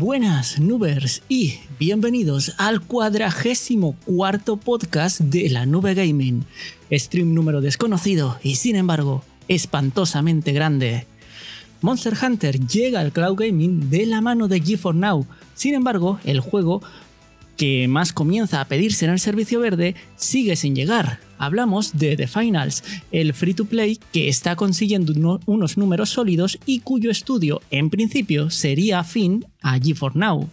Buenas, Nubers, y bienvenidos al cuadragésimo cuarto podcast de la Nube Gaming. Stream número desconocido y, sin embargo, espantosamente grande. Monster Hunter llega al cloud gaming de la mano de G4 Now. Sin embargo, el juego que más comienza a pedirse en el servicio verde sigue sin llegar. Hablamos de The Finals, el free to play que está consiguiendo unos números sólidos y cuyo estudio en principio sería afín a G4 Now.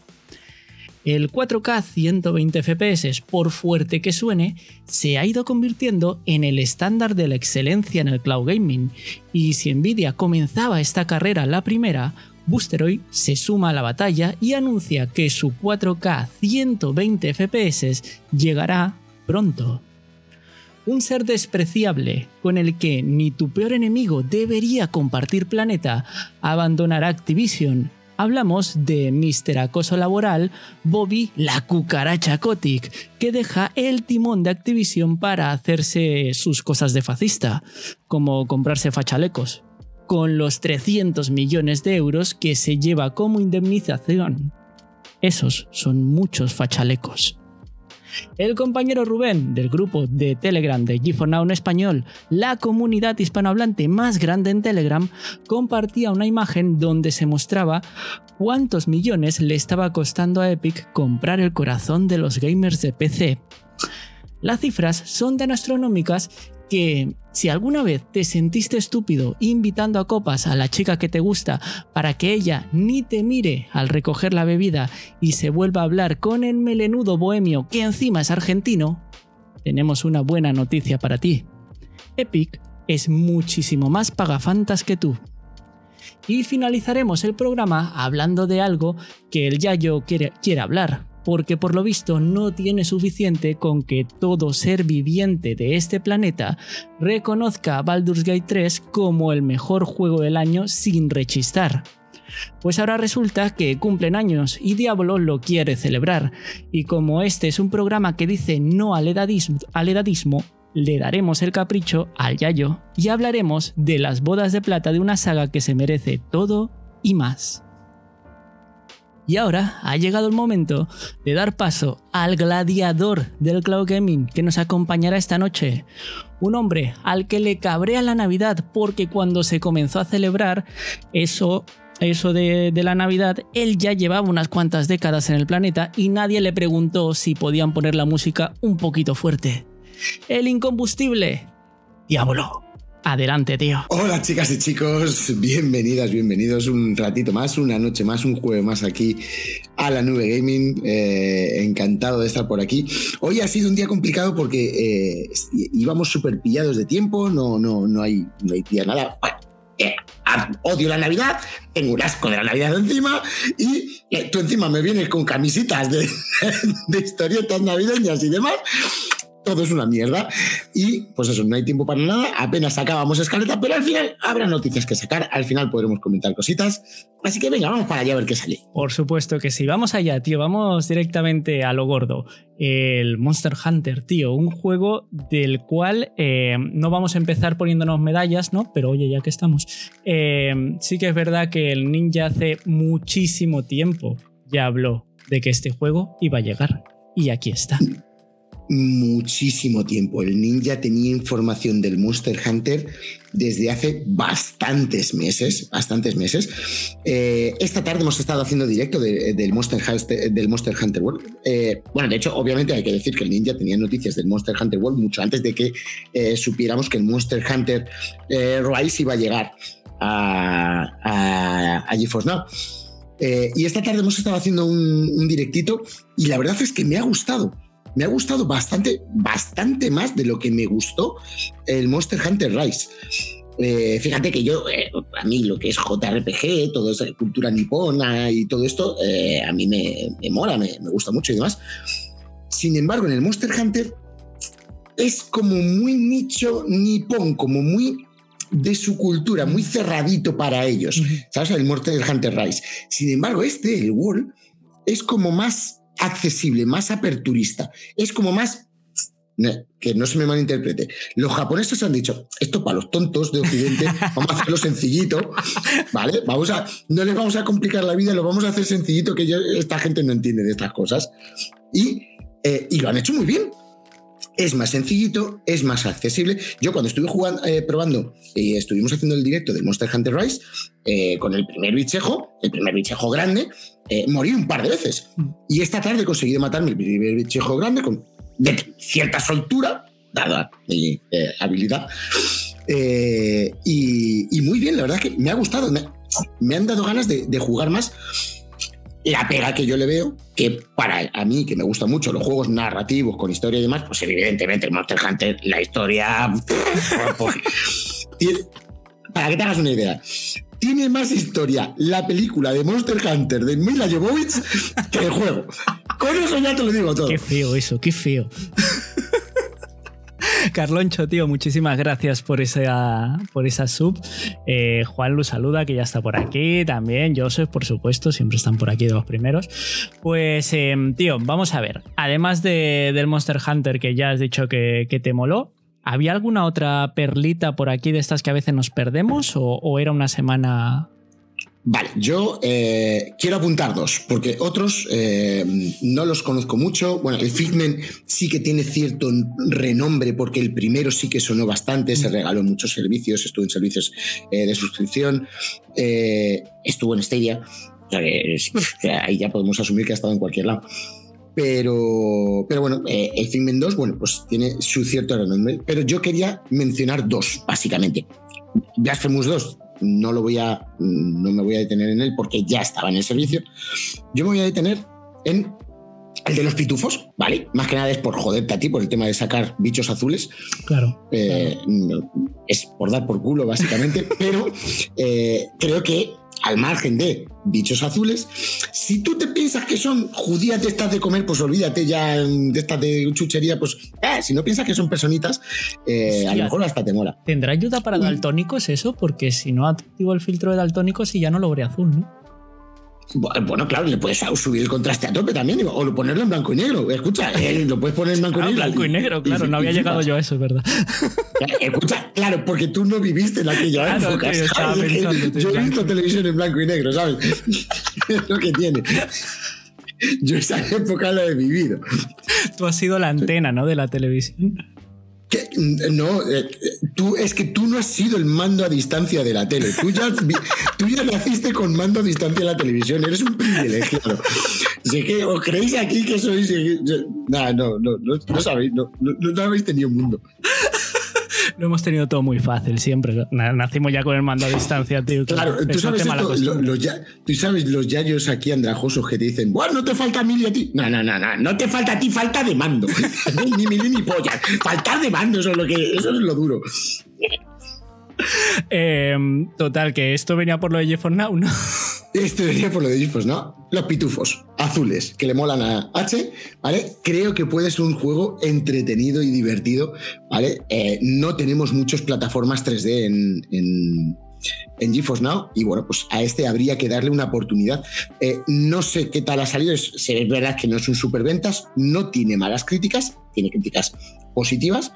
El 4K 120 FPS, por fuerte que suene, se ha ido convirtiendo en el estándar de la excelencia en el cloud gaming, y si Nvidia comenzaba esta carrera la primera, Boosteroid se suma a la batalla y anuncia que su 4K 120 FPS llegará pronto. Un ser despreciable con el que ni tu peor enemigo debería compartir planeta abandonará Activision. Hablamos de Mr. Acoso Laboral, Bobby la cucaracha Kotick, que deja el timón de Activision para hacerse sus cosas de fascista, como comprarse fachalecos con los 300 millones de euros que se lleva como indemnización. Esos son muchos fachalecos. El compañero Rubén del grupo de Telegram de G4Now en español, la comunidad hispanohablante más grande en Telegram, compartía una imagen donde se mostraba cuántos millones le estaba costando a Epic comprar el corazón de los gamers de PC. Las cifras son tan astronómicas que si alguna vez te sentiste estúpido invitando a copas a la chica que te gusta para que ella ni te mire al recoger la bebida y se vuelva a hablar con el melenudo bohemio que encima es argentino, tenemos una buena noticia para ti. Epic es muchísimo más pagafantas que tú. Y finalizaremos el programa hablando de algo que el Yayo quiere, quiere hablar, porque por lo visto no tiene suficiente con que todo ser viviente de este planeta reconozca a Baldur's Gate 3 como el mejor juego del año sin rechistar. Pues ahora resulta que cumplen años y Diablo lo quiere celebrar, y como este es un programa que dice no al edadismo, al edadismo le daremos el capricho al Yayo y hablaremos de las bodas de plata de una saga que se merece todo y más. Y ahora ha llegado el momento de dar paso al gladiador del cloud gaming que nos acompañará esta noche. Un hombre al que le cabrea la Navidad porque cuando se comenzó a celebrar eso eso de, de, la Navidad, él ya llevaba unas cuantas décadas en el planeta y nadie le preguntó si podían poner la música un poquito fuerte. El incombustible. Diablo. Adelante, tío. Hola, chicas y chicos. Bienvenidas, bienvenidos un ratito más, una noche más, un jueves más aquí a la Nube Gaming. Eh, encantado de estar por aquí. Hoy ha sido un día complicado porque eh, íbamos súper pillados de tiempo, no, no, no, hay, no hay día nada. Eh, odio la Navidad, tengo un asco de la Navidad encima y tú encima me vienes con camisitas de, de historietas navideñas y demás todo es una mierda. Y pues eso, no hay tiempo para nada, apenas acabamos escaleta, pero al final habrá noticias que sacar, al final podremos comentar cositas. Así que venga, vamos para allá a ver qué sale. Por supuesto que sí, vamos allá, tío, vamos directamente a lo gordo. El Monster Hunter, tío, un juego del cual eh, no vamos a empezar poniéndonos medallas, ¿no? Pero oye, ya que estamos, eh, sí que es verdad que el ninja hace muchísimo tiempo ya habló de que este juego iba a llegar. Y aquí está muchísimo tiempo. El ninja tenía información del Monster Hunter desde hace bastantes meses, bastantes meses. Eh, esta tarde hemos estado haciendo directo del, Monster, del Monster Hunter World. Eh, bueno, de hecho, obviamente hay que decir que el ninja tenía noticias del Monster Hunter World mucho antes de que eh, supiéramos que el Monster Hunter Rise iba a llegar a, a, a GeForce Now. y esta tarde hemos estado haciendo un directito y la verdad es que me ha gustado me ha gustado bastante, bastante más de lo que me gustó el Monster Hunter Rise. Eh, fíjate que yo, eh, a mí lo que es JRPG, toda esa cultura nipona y todo esto, eh, a mí me, me mola, me, me, gusta mucho y demás. Sin embargo, en el Monster Hunter es como muy nicho nipón, como muy de su cultura, muy cerradito para ellos. ¿Sabes? El Monster Hunter Rise. Sin embargo, este, el World, es como más accesible, más aperturista. Es como más que no se me malinterprete. Los japoneses han dicho, esto para los tontos de Occidente, vamos a hacerlo sencillito, ¿vale? Vamos a, no les vamos a complicar la vida, lo vamos a hacer sencillito, que esta gente no entiende de estas cosas. Y, eh, y lo han hecho muy bien es más sencillito, es más accesible. Yo cuando estuve jugando, eh, probando y estuvimos haciendo el directo del Monster Hunter Rise, eh, con el primer bichejo, el primer bichejo grande, eh, morí un par de veces. Mm. Y esta tarde he conseguido matarme el primer bichejo grande con cierta soltura, dada mi habilidad. Y, muy bien, la verdad es que me ha gustado, me, han dado ganas de, de jugar más la pega que yo le veo, que para a mí, que me gustan mucho los juegos narrativos con historia y demás, pues evidentemente el Monster Hunter, la historia... para que te hagas una idea, tiene más historia la película de Monster Hunter de Mila Jovovich que el juego. Con eso ya te lo digo todo. Qué feo eso, qué feo. Carloncho, tío, muchísimas gracias por esa, por esa sub. Eh, Juan Luz saluda, que ya está por aquí también. Joseph, por supuesto, siempre están por aquí de los primeros. Pues, em, tío, vamos a ver. Además del Monster Hunter que ya has dicho que, te moló, ¿había alguna otra perlita por aquí de estas que a veces nos perdemos o era una semana Vale, yo eh, quiero apuntar dos, porque otros eh, no los conozco mucho. Bueno, el Figment sí que tiene cierto renombre, porque el primero sí que sonó bastante, se regaló muchos servicios, estuvo en servicios eh, de suscripción, estuvo en Stadia, o sea que ahí ya podemos asumir que ha estado en cualquier lado. Pero, pero bueno, el Figment 2, bueno, pues tiene su cierto renombre, pero yo quería mencionar dos, básicamente. Blasphemous 2 no lo voy a, no me voy a detener en él porque ya estaba en el servicio. Yo me voy a detener en el de los pitufos, ¿vale? Más que nada es por joderte a ti, por el tema de sacar bichos azules. Claro. Eh, es por dar por culo, básicamente, pero eh, creo que al margen de bichos azules, si tú te piensas que son judías de estas de comer, pues olvídate ya de estas de chuchería, pues eh, si no piensas que son personitas, eh, a lo mejor hasta te mola. ¿Tendrá ayuda para daltónicos eso? Porque si no activo el filtro de daltónicos y ya no lo veré azul, ¿no? Bueno, claro, le puedes subir el contraste a tope también, o ponerlo en blanco y negro. Escucha, eh, lo puedes poner en blanco y negro. blanco y negro, claro, no había llegado yo a eso, ¿verdad? Escucha, claro, porque tú no viviste en aquella época. yo he visto televisión en blanco y negro, ¿sabes? es lo que tiene. Yo esa época la he vivido. Tú has sido la antena, ¿no? De la televisión. No, eh, tú, es que tú no has sido el mando a distancia de la tele. Tú ya, tú ya naciste con mando a distancia de la televisión. Eres un privilegiado. Sé que os creéis aquí que sois. Eh, no, no, no, no, sabéis, no, no, no habéis tenido mundo lo hemos tenido todo muy fácil siempre. Nacimos ya con el mando a distancia, tío. Claro, tú sabes, los, tú sabes los yayos aquí andrajosos que te dicen, bueno, no te falta a mí y a ti. No, no, no, no, no te falta a ti, falta de mando. ni mil ni polla. Faltar de mando, eso es lo, que, eso es lo duro. Em, total, que esto venía por lo de GeForce Now, ¿no? Esto venía por lo de GeForce Now. Los pitufos azules que le molan a H, ¿vale? Creo que puede ser un juego entretenido y divertido, ¿vale? Eh, no tenemos muchas plataformas 3D en, en, GeForce Now y bueno, pues a este habría que darle una oportunidad. Eh, no sé qué tal ha salido, se ve verdad que no es un superventas, no tiene malas críticas, tiene críticas positivas,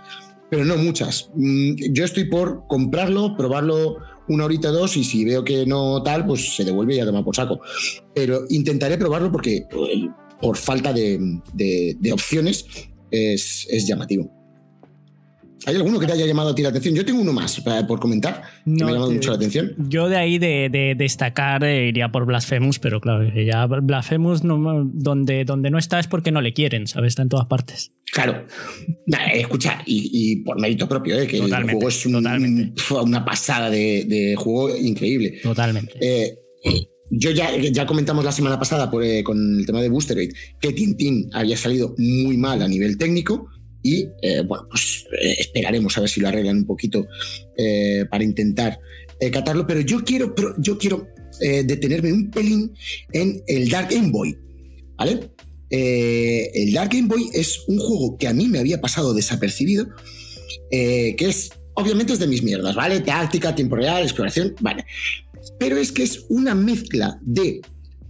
pero no muchas. Mm, yo estoy por comprarlo, probarlo una horita o dos y si veo que no tal, pues se devuelve y ya toma por saco. Pero intentaré probarlo porque por falta de, opciones es, llamativo. ¿Hay alguno que te haya llamado a ti la atención? Yo tengo uno más por comentar. No, me ha llamado mucho la atención. Yo de ahí de, destacar eh, iría por Blasphemous, pero claro, ya Blasphemous no, donde, donde no está es porque no le quieren, ¿sabes? Está en todas partes. Claro. escucha, y, por mérito propio, ¿eh? que el juego es una pasada de, juego increíble. Totalmente. Eh, yo ya, ya comentamos la semana pasada eh, con el tema de Booster que Tintín había salido muy mal a nivel técnico y bueno, pues esperaremos a ver si lo arreglan un poquito para intentar catarlo, pero yo quiero, yo quiero detenerme un pelín en el Dark Game Boy, ¿vale? Eh, el Dark Game Boy es un juego que a mí me había pasado desapercibido, eh, que es, obviamente es de mis mierdas, ¿vale? Táctica, tiempo real, exploración, vale. Pero es que es una mezcla de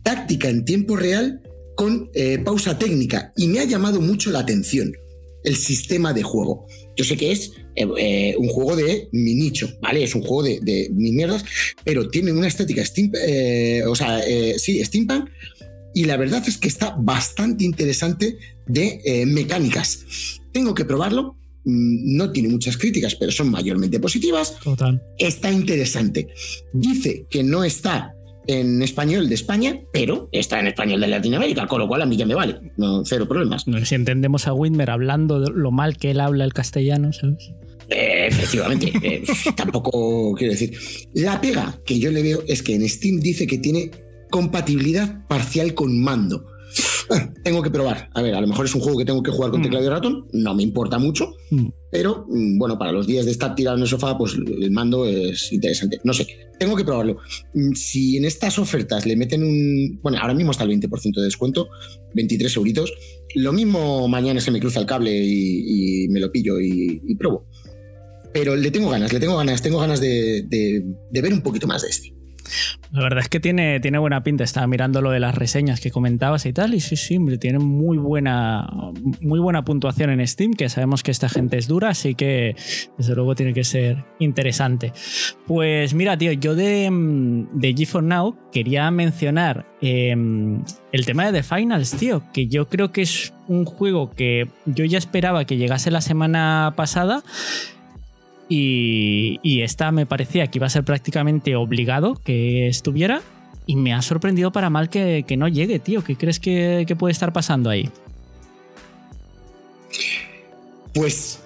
táctica en tiempo real con eh, pausa técnica y me ha llamado mucho la atención. El sistema de juego. Yo sé que es eh, eh, un juego de mi nicho, ¿vale? Es un juego de, de mis mierdas, pero tiene una estética steam, eh, o sea, sí, steampunk, y la verdad es que está bastante interesante de mecánicas. Tengo que probarlo, mm, no tiene muchas críticas, pero son mayormente positivas. Total. Está interesante. Dice que no está en español de España, pero está en español de Latinoamérica, con lo cual a mí ya me vale, no, cero problemas. si entendemos a Whitmer hablando lo mal que él habla el castellano, ¿sabes? Eh, efectivamente, eh, tampoco quiero decir. La pega que yo le veo es que en Steam dice que tiene compatibilidad parcial con mando. tengo que probar. A ver, a lo mejor es un juego que tengo que jugar con mm. teclado y ratón, no me importa mucho, mm. pero mm, bueno, para los días de estar tirado en el sofá, pues el mando es interesante. No sé, tengo que probarlo. Si en estas ofertas le meten un. Bueno, ahora mismo está el 20% de descuento, 23 euritos. Lo mismo mañana se me cruza el cable y, me lo pillo y, y, pruebo. Pero le tengo ganas, le tengo ganas, tengo ganas de, de ver un poquito más de este. La verdad es que tiene, tiene buena pinta. Estaba mirando lo de las reseñas que comentabas y tal. Y sí, sí, tiene muy buena, muy buena puntuación en Steam, que sabemos que esta gente es dura, así que desde luego tiene que ser interesante. Pues mira, tío, yo de, de G4 Now quería mencionar em, el tema de The Finals, tío, que yo creo que es un juego que yo ya esperaba que llegase la semana pasada y, esta me parecía que iba a ser prácticamente obligado que estuviera. Y me ha sorprendido para mal que, no llegue, tío. ¿Qué crees que, puede estar pasando ahí? Pues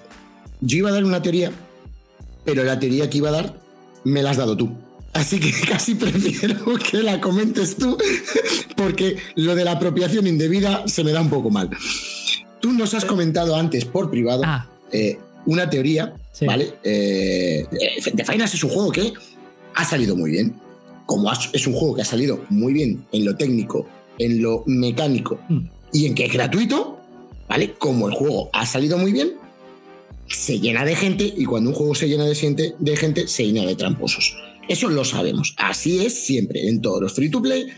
yo iba a dar una teoría, pero la teoría que iba a dar me la has dado tú. Así que casi prefiero que la comentes tú, porque lo de la apropiación indebida se me da un poco mal. Tú nos has comentado antes por privado ah. eh, una teoría ¿Vale? Eh, The Finals es un juego que ha salido muy bien. Como es un juego que ha salido muy bien en lo técnico, en lo mecánico mm. y en que es gratuito, ¿vale? Como el juego ha salido muy bien, se llena de gente y cuando un juego se llena de gente, de gente se llena de tramposos. Eso lo sabemos. Así es siempre en todos los free to play.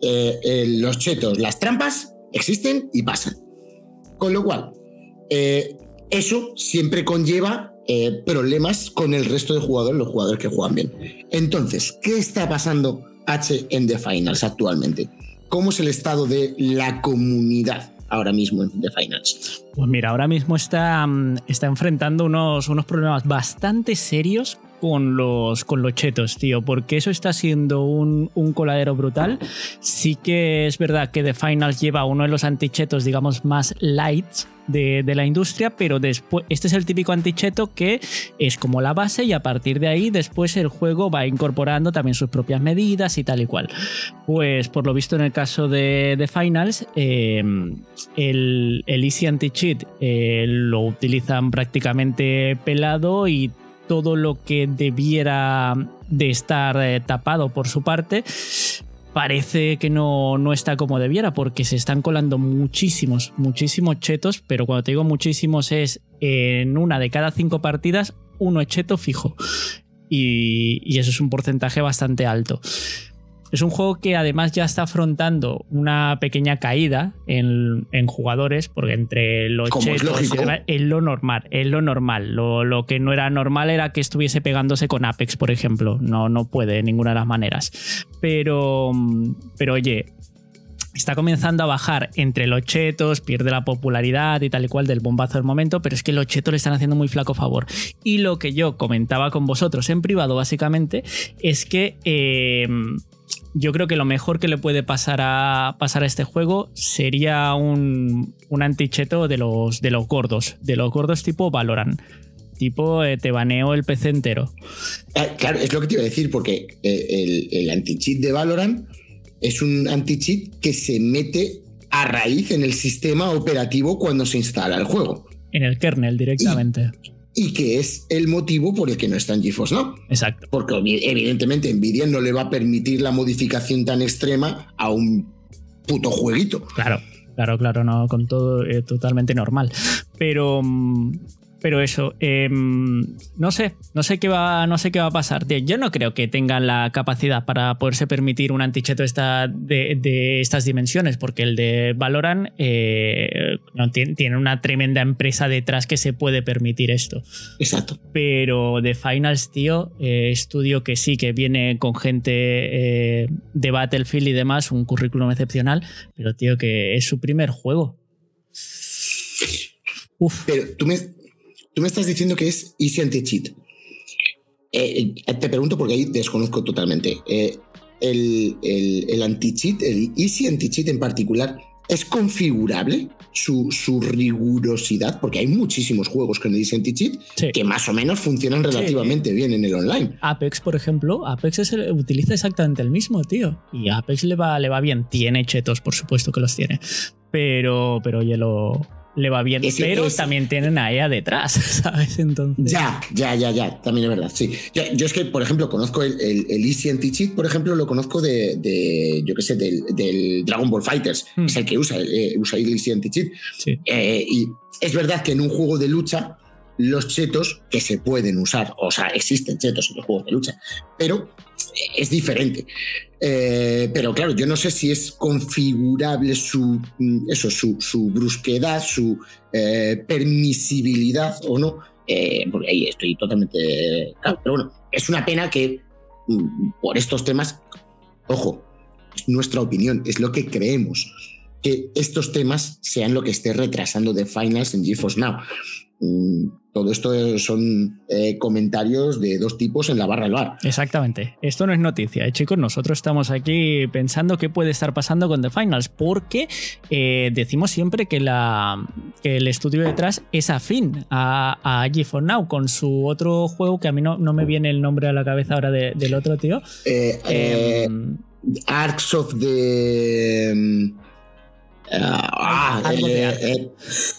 Eh, los chetos, las trampas existen y pasan. Con lo cual, eh, eso siempre conlleva eh, problemas con el resto de jugadores, los jugadores que juegan bien. Entonces, ¿qué está pasando H en The Finals actualmente? ¿Cómo es el estado de la comunidad? ahora mismo en The Finals? Pues mira, ahora mismo está, mm, está enfrentando unos, unos problemas bastante serios con los, con los chetos, tío, porque eso está siendo un, coladero brutal. Sí que es verdad que The Finals lleva uno de los antichetos, digamos, más lights de, la industria, pero después, este es el típico anticheto que es como la base y a partir de ahí después el juego va incorporando también sus propias medidas y tal y cual. Pues por lo visto en el caso de, The Finals, eh, el, el Easy Anti-Cheat eh, lo utilizan prácticamente pelado y todo lo que debiera de estar eh, tapado por su parte, parece que no, no, está como debiera porque se están colando muchísimos, muchísimos chetos, pero cuando te digo muchísimos es en una de cada cinco partidas, uno es cheto fijo. Y, y eso es un porcentaje bastante alto. Es un juego que además ya está afrontando una pequeña caída en, jugadores, porque entre los chetos es, lo normal, es lo normal. Lo, que no era normal era que estuviese pegándose con Apex, por ejemplo. No, no puede de ninguna de las maneras. Pero, pero oye, está comenzando a bajar entre los chetos, pierde la popularidad y tal y cual del bombazo del momento, pero es que los chetos le están haciendo muy flaco favor. Y lo que yo comentaba con vosotros en privado, básicamente, es que eh, yo creo que lo mejor que le puede pasar a, pasar a este juego sería un, un anticheto de los, de los gordos, de los gordos tipo Valorant. Tipo, eh, te baneo el PC entero. Ah, claro, es lo que te iba a decir, porque eh, el, el anti-cheat de Valorant es un anti-cheat que se mete a raíz en el sistema operativo cuando se instala el juego. En el kernel directamente y que es el motivo por el que no está en GeForce ¿no? Exacto. Porque evidentemente Nvidia no le va a permitir la modificación tan extrema a un puto jueguito. Claro, claro, claro, no, con todo eh, totalmente normal. Pero, mm, pero eso, em, no sé, no sé qué va, no sé qué va a pasar. Yo no creo que tengan la capacidad para poderse permitir un anticheto esta, de, estas dimensiones, porque el de Valorant eh, no, tiene, una tremenda empresa detrás que se puede permitir esto. Exacto. Pero de Finals, tío, eh, estudio que sí, que viene con gente eh, de Battlefield y demás, un currículum excepcional, pero tío, que es su primer juego. Uf. Pero tú me, tú me estás diciendo que es Easy Anti-Cheat. Eh, eh, te pregunto porque ahí desconozco totalmente. Eh, el, el, anti-cheat, el Easy Anti-Cheat en particular, ¿es configurable su, su, rigurosidad? Porque hay muchísimos juegos con el Easy Anti-Cheat que más o menos funcionan relativamente bien en el online. Apex, por ejemplo, Apex utiliza exactamente el mismo, tío. Y Apex le va, le va bien. Tiene chetos, por supuesto que los tiene. Pero, pero oye, lo, le va bien, pero también tienen a ella detrás, ¿sabes? Entonces... Ya, ya, ya, ya, también es verdad, sí. Yo, es que, por ejemplo, conozco el, el, Easy Anti-Cheat, por ejemplo, lo conozco de, yo qué sé, del, Dragon Ball Fighters, hmm. es el que usa, eh, usa el Easy Anti-Cheat. Eh, y es verdad que en un juego de lucha, los chetos que se pueden usar, o sea, existen chetos en los juegos de lucha, pero es diferente. Eh, pero claro, yo no sé si es configurable su, mm, eso, su, brusquedad, su eh, permisibilidad o no, eh, porque ahí estoy totalmente... Claro, pero bueno, es una pena que mm, por estos temas, ojo, es nuestra opinión, es lo que creemos, que estos temas sean lo que esté retrasando The Finals en GeForce Now. Mm, todo esto son eh, comentarios de dos tipos en la barra del bar. Exactamente. Esto no es noticia, ¿eh, chicos. Nosotros estamos aquí pensando qué puede estar pasando con The Finals, porque eh, decimos siempre que, la, el estudio detrás es afín a, a G4 Now con su otro juego que a mí no, no me viene el nombre a la cabeza ahora del otro tío. Em, Arcs of the. Ah, algo de eh,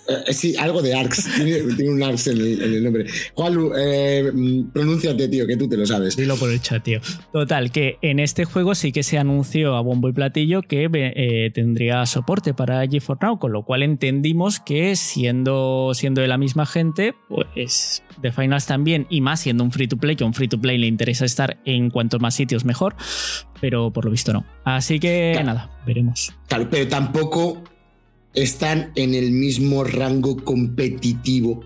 eh, sí, algo de ARCS. tiene, un ARCS en el, nombre. Juanlu, eh, pronúnciate, tío, que tú te lo sabes. Dilo por el chat, tío. Total, que en este juego sí que se anunció a bombo y platillo que eh, tendría soporte para G4 Now, con lo cual entendimos que siendo, siendo de la misma gente, pues de Finals también, y más siendo un free to play, que a un free to play le interesa estar en cuantos más sitios mejor, pero por lo visto no. Así que nada, veremos. Claro, pero tampoco están en el mismo rango competitivo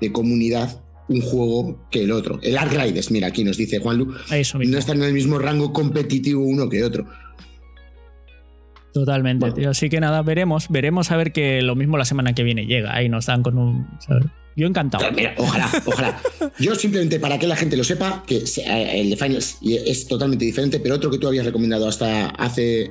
de comunidad un juego que el otro. El Ark Riders, mira, aquí nos dice Juanlu, Eso no están en el mismo rango competitivo uno que otro. Totalmente, tío. Así que nada, veremos, veremos a ver que lo mismo la semana que viene llega. Ahí nos dan con un. Yo encantado. ojalá, ojalá. Yo simplemente para que la gente lo sepa, que eh, el de Finals es totalmente diferente, pero otro que tú habías recomendado hasta hace,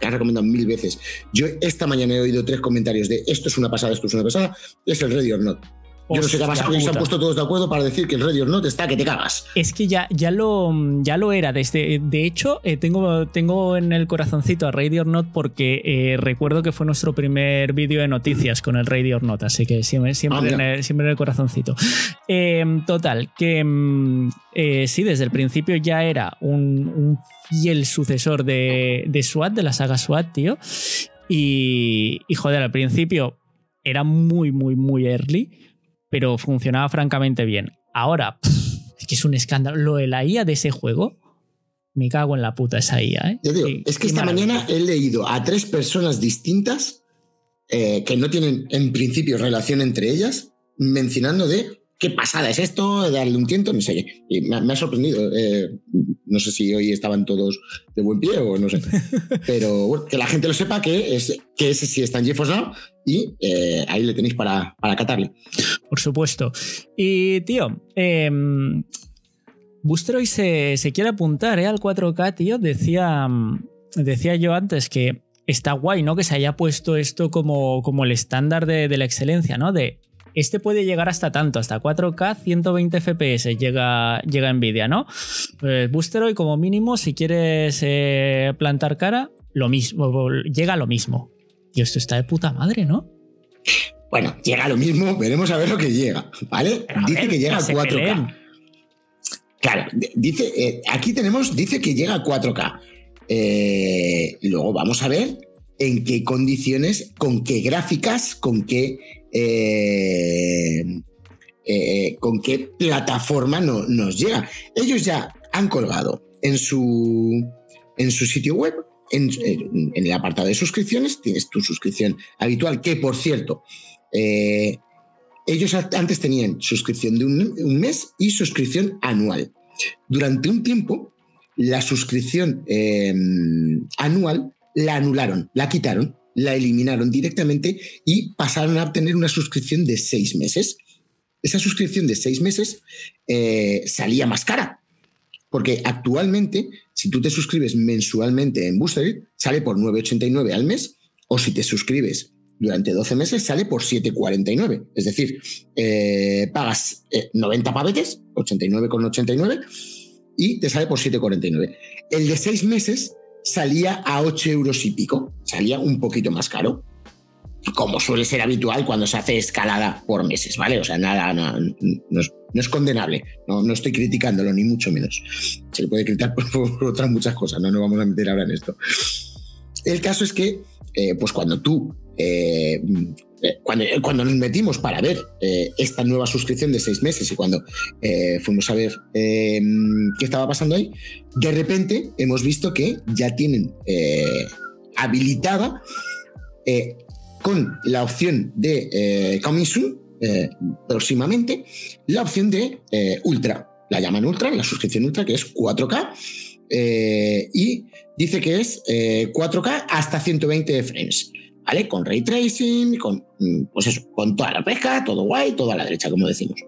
que has recomendado mil veces. Yo esta mañana he oído tres comentarios de esto es una pasada, esto es una pasada, es el Ready or Not. Yo no sé qué ha pasado, se han puesto todos de acuerdo para decir que el Radio no te está que te cagas. Es que ya, ya, lo, ya lo era. Desde, de hecho, eh, tengo, tengo en el corazoncito a Radio Not porque eh, recuerdo que fue nuestro primer vídeo de noticias con el Radio Not, así que siempre, siempre, ah, en, el, siempre en el corazoncito. Em, total, que em, eh, sí, desde el principio ya era un, un fiel sucesor de, de SWAT, de la saga SWAT, tío. Y, y joder, al principio era muy, muy, muy early pero funcionaba francamente bien. Ahora, es que es un escándalo. Lo de la IA de ese juego, me cago en la puta esa IA. ¿eh? Yo digo, es que esta mañana he leído a tres personas distintas eh, que no tienen en principio relación entre ellas, mencionando de qué pasada es esto, darle un tiento, no sé qué. Y me, ha sorprendido. Eh, no sé si hoy estaban todos de buen pie o no sé. Pero bueno, que la gente lo sepa que, es, que ese sí está en GeForce Now y eh, ahí le tenéis para, para catarle. Por supuesto. Y tío, eh, hoy se, se, quiere apuntar ¿eh? al 4K, tío. Decía, decía yo antes que está guay, ¿no? Que se haya puesto esto como, como el estándar de, de la excelencia, ¿no? De este puede llegar hasta tanto, hasta 4K, 120 FPS llega, llega Nvidia, ¿no? Pues Booster hoy como mínimo, si quieres eh, plantar cara, lo mismo, llega a lo mismo. Tío, esto está de puta madre, ¿no? Bueno, llega a lo mismo, veremos a ver lo que llega, ¿vale? dice que llega a 4K. Claro, dice, eh, aquí tenemos, dice que llega a 4K. Eh, luego vamos a ver en qué condiciones, con qué gráficas, con qué eh, eh, con qué plataforma no, nos llega. Ellos ya han colgado en su, en su sitio web, en, el apartado de suscripciones, tienes tu suscripción habitual, que por cierto, eh, ellos antes tenían suscripción de un, mes y suscripción anual. Durante un tiempo, la suscripción em, anual la anularon, la quitaron, la eliminaron directamente y pasaron a obtener una suscripción de seis meses. Esa suscripción de seis meses eh, salía más cara, porque actualmente, si tú te suscribes mensualmente en Booster, sale por 9,89 al mes, o si te suscribes durante 12 meses, sale por 7,49. Es decir, eh, pagas 90 eh, pavetes, 89,89, y te sale por 7,49. El de 6 meses salía a 8 euros y pico, salía un poquito más caro como suele ser habitual cuando se hace escalada por meses, ¿vale? O sea, nada, no, es, condenable, no, no, estoy criticándolo, ni mucho menos. Se le puede criticar por, otras muchas cosas, no nos vamos a meter ahora en esto. El caso es que, eh, pues cuando tú, eh, eh, cuando, cuando, nos metimos para ver esta nueva suscripción de seis meses y cuando fuimos a ver qué estaba pasando ahí, de repente hemos visto que ya tienen habilitada con la opción de eh, Coming Soon, eh, próximamente, la opción de eh, Ultra. La llaman Ultra, la suscripción Ultra, que es 4K. y dice que es 4K hasta 120 frames. ¿Vale? Con ray tracing, con, mm, pues eso, con toda la pesca, todo guay, toda la derecha, como decimos.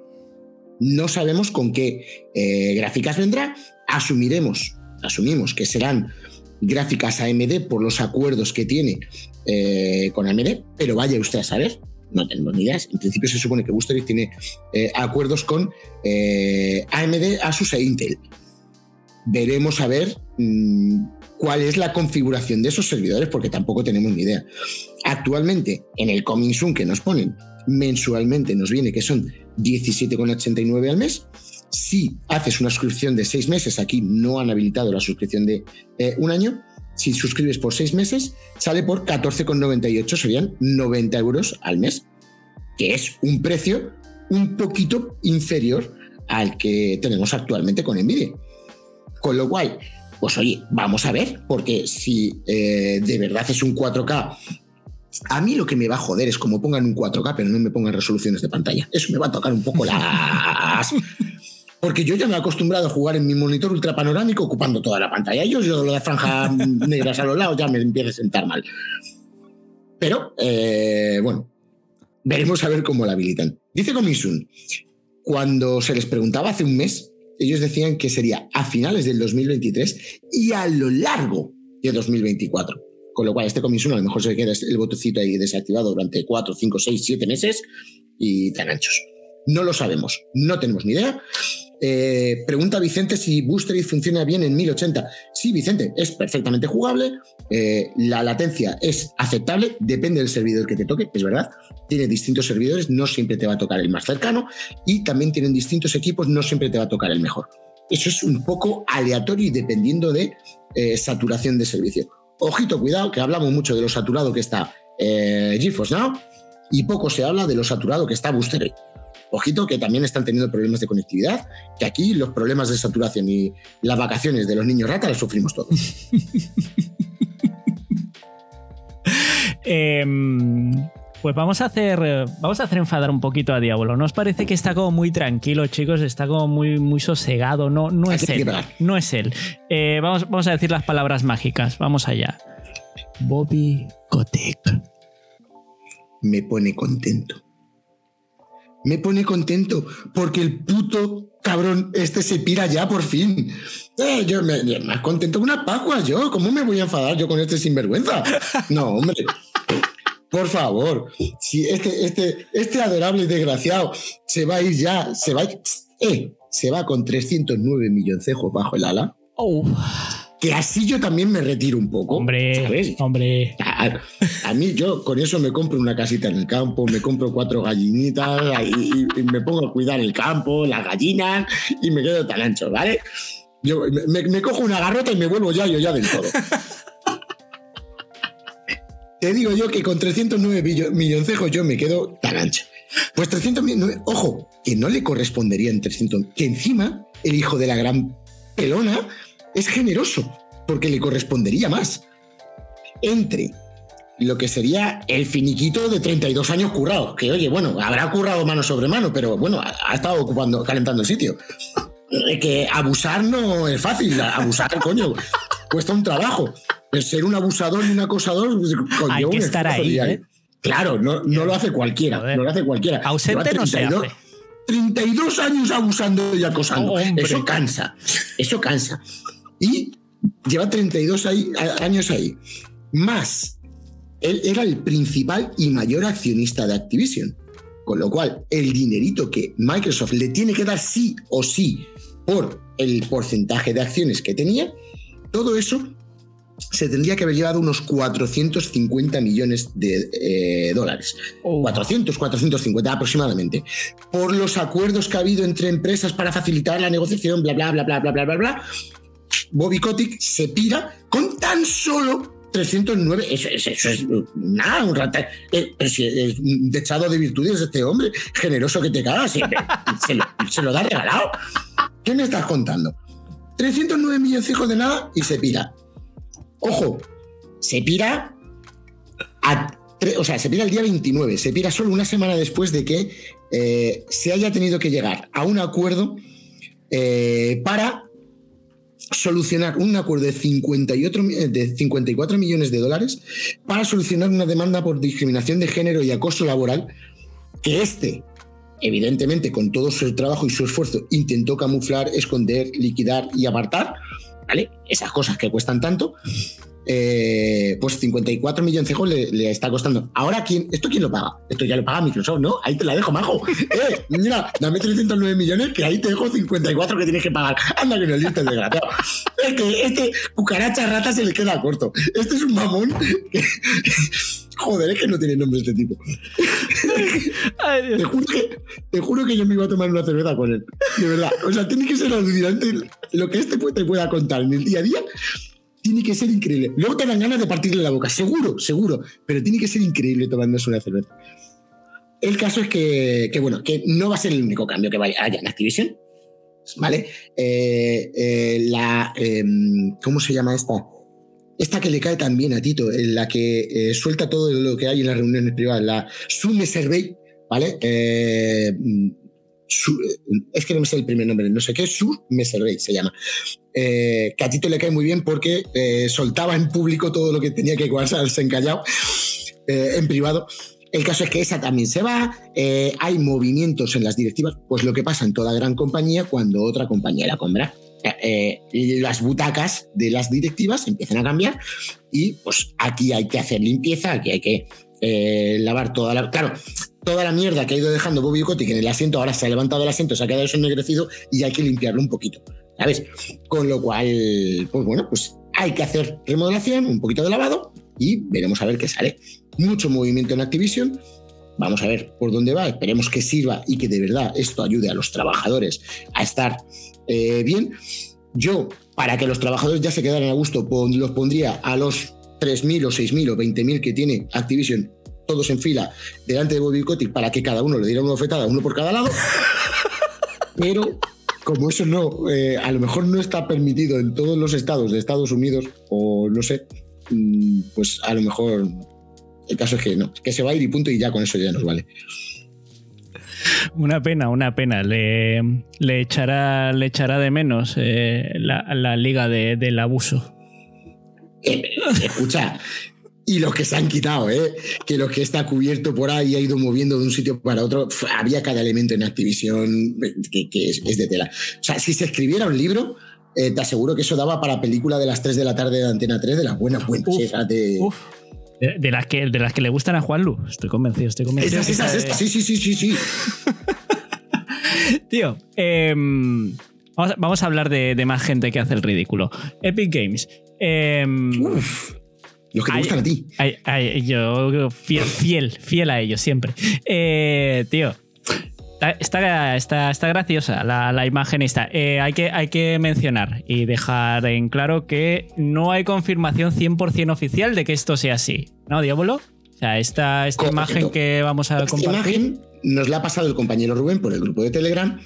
No sabemos con qué gráficas vendrá. Asumiremos, asumimos que serán gráficas AMD por los acuerdos que tiene eh, con AMD, pero vaya usted a saber, no tenemos ni ideas. En principio se supone que Boostery tiene eh, acuerdos con eh, AMD, Asus e Intel. Veremos a ver mm, cuál es la configuración de esos servidores, porque tampoco tenemos ni idea. Actualmente, en el Coming Soon que nos ponen mensualmente, nos viene que son 17,89 al mes. Si haces una suscripción de seis meses, aquí no han habilitado la suscripción de un año, si suscribes por seis meses, sale por 14,98, serían 90 euros al mes, que es un precio un poquito inferior al que tenemos actualmente con Nvidia. Con lo cual, pues oye, vamos a ver, porque si eh, de verdad es un 4K, a mí lo que me va a joder es como pongan un 4K, pero no me pongan resoluciones de pantalla. Eso me va a tocar un poco las... Porque yo ya me he acostumbrado a jugar en mi monitor ultra panorámico ocupando toda la pantalla. Yo, yo lo de franja negras a los lados ya me empieza a sentar mal. Pero, eh, bueno, veremos a ver cómo la habilitan. Dice Comisun, cuando se les preguntaba hace un mes, ellos decían que sería a finales del 2023 y a lo largo de 2024. Con lo cual, este Comisun a lo mejor se queda el botecito ahí desactivado durante 4, 5, 6, 7 meses y tan anchos. No lo sabemos, no tenemos ni idea. Eh, pregunta Vicente si Boostery funciona bien en 1080. Sí, Vicente, es perfectamente jugable. Eh, la latencia es aceptable, depende del servidor que te toque, es verdad. Tiene distintos servidores, no siempre te va a tocar el más cercano. Y también tienen distintos equipos, no siempre te va a tocar el mejor. Eso es un poco aleatorio y dependiendo de eh, saturación de servicio. Ojito, cuidado, que hablamos mucho de lo saturado que está GeForce Now y poco se habla de lo saturado que está Boostery. Ojito que también están teniendo problemas de conectividad, que aquí los problemas de saturación y las vacaciones de los niños rata los sufrimos todos. Em, pues vamos a hacer. Vamos a hacer enfadar un poquito a Diablo. ¿No os parece que está como muy tranquilo, chicos? Está como muy, muy sosegado. No, no es él. No es él. Eh, vamos, vamos a decir las palabras mágicas. Vamos allá. Bobby Kotick. Me pone contento me pone contento porque el puto cabrón este se pira ya por fin. Eh, yo me, más contento que una pascua yo. ¿Cómo me voy a enfadar yo con este sinvergüenza? No, hombre. Por favor, si este, este, este adorable desgraciado se va a ir ya, se va, eh, se va con 309 milloncejos bajo el ala. Oh que así yo también me retiro un poco. Hombre, hombre. A, mí yo con eso me compro una casita en el campo, me compro cuatro gallinitas y, me pongo a cuidar el campo, las gallinas y me quedo tan ancho, ¿vale? Yo me, cojo una garrota y me vuelvo ya yo ya del todo. Te digo yo que con 309 milloncejos yo me quedo tan ancho. Pues 300 millones, ojo, que no le corresponderían 300, que encima el hijo de la gran pelona es generoso, porque le correspondería más. Entre lo que sería el finiquito de 32 años currado, que oye, bueno, habrá currado mano sobre mano, pero bueno, ha, estado ocupando, calentando el sitio. Que abusar no es fácil, abusar, coño, cuesta un trabajo. ser un abusador y un acosador, pues, Hay que estar ahí, ¿eh? Claro, no, lo hace cualquiera, no lo hace cualquiera. Ausente no se hace. 32 años abusando y acosando. eso cansa, eso cansa. Y lleva 32 años ahí. Más él era el principal y mayor accionista de Activision. Con lo cual, el dinerito que Microsoft le tiene que dar sí o sí por el porcentaje de acciones que tenía, todo eso se tendría que haber llevado unos 450 millones de eh, dólares. 400, 450 aproximadamente. Por los acuerdos que ha habido entre empresas para facilitar la negociación, bla, bla, bla, bla, bla, bla, bla, bla. Bobby Kotick se pira con tan solo 309, eso, es nada, un rata. Eh, pero si es un dechado de virtudes este hombre, generoso que te cagas, se, se, lo, da regalado. ¿Qué me estás contando? 309 millones hijos de nada y se pira. Ojo, se pira o sea, se pira el día 29, se pira solo una semana después de que eh, se haya tenido que llegar a un acuerdo eh, para solucionar un acuerdo de, 58, de 54 millones de dólares para solucionar una demanda por discriminación de género y acoso laboral que este, evidentemente, con todo su trabajo y su esfuerzo, intentó camuflar, esconder, liquidar y apartar, ¿vale? Esas cosas que cuestan tanto. Eh, pues 54 millones de le, le, está costando. Ahora, ¿quién, ¿esto quién lo paga? Esto ya lo paga Microsoft, ¿no? Ahí te la dejo, majo. Eh, mira, dame 309 millones que ahí te dejo 54 que tienes que pagar. Anda que no el desgraciado. Es que este cucaracha rata se le queda corto. Este es un mamón Joder, es que no tiene nombre este tipo. Te, juro que, te, juro que, yo me iba a tomar una cerveza con él. De verdad. O sea, tiene que ser alucinante lo que este te pueda contar en el día a día tiene que ser increíble. Luego te dan ganas de partirle la boca, seguro, seguro, pero tiene que ser increíble tomándose una cerveza. El caso es que, bueno, que no va a ser el único cambio que vaya, haya en Activision, ¿vale? Eh, eh, la, em, ¿cómo se llama esta? Esta que le cae también a Tito, en la que eh, suelta todo lo que hay en las reuniones privadas, la Sume Survey, ¿vale? Es que no me sé el primer nombre, no sé qué, Su Meservey se llama. Eh, le cae muy bien porque eh, soltaba en público todo lo que tenía que guardarse encallado eh, en privado. El caso es que esa también se va, eh, hay movimientos en las directivas, pues lo que pasa en toda gran compañía cuando otra compañía la compra. las butacas de las directivas empiezan a cambiar y pues aquí hay que hacer limpieza, aquí hay que lavar toda la... Claro, toda la mierda que ha ido dejando Bobby Kotick en el asiento, ahora se ha levantado el asiento, se ha quedado ennegrecido y hay que limpiarlo un poquito, ¿sabes? Con lo cual, pues bueno, pues hay que hacer remodelación, un poquito de lavado y veremos a ver qué sale. Mucho movimiento en Activision, vamos a ver por dónde va, esperemos que sirva y que de verdad esto ayude a los trabajadores a estar eh, bien. Yo, para que los trabajadores ya se quedaran a gusto, los pondría a los 3.000 o 6.000 o 20.000 que tiene Activision todos en fila delante de Bobby Kotick para que cada uno le diera una ofetada, uno por cada lado. Pero como eso no, eh, a lo mejor no está permitido en todos los estados de Estados Unidos, o no sé, mm, pues a lo mejor el caso es que no, que se va a ir y punto y ya con eso ya nos vale. Una pena, una pena. Le, le, echará, le echará de menos eh, la, liga del abuso. Eh, escucha, y los que se han quitado, ¿eh? que los que está cubierto por ahí ha ido moviendo de un sitio para otro, había cada elemento en Activision que, es, de tela. O sea, si se escribiera un libro, eh, te aseguro que eso daba para película de las 3 de la tarde de Antena 3, de las buenas buenas. de, de, las que, de las que le gustan a Juan Lu, estoy convencido, estoy convencido. Esas, esas, sí, sí, sí, sí, sí. Tío, em, vamos, a hablar de, más gente que hace el ridículo. Epic Games. Eh, los que te gustan a ti. yo fiel, fiel, a ellos siempre. Eh, tío, Está, está, está, graciosa la, imagen esta. Eh, hay, que, hay que mencionar y dejar en claro que no hay confirmación 100% oficial de que esto sea así. ¿No, Diablo? O sea, esta, esta imagen que vamos a compartir. Esta imagen nos la ha pasado el compañero Rubén por el grupo de Telegram.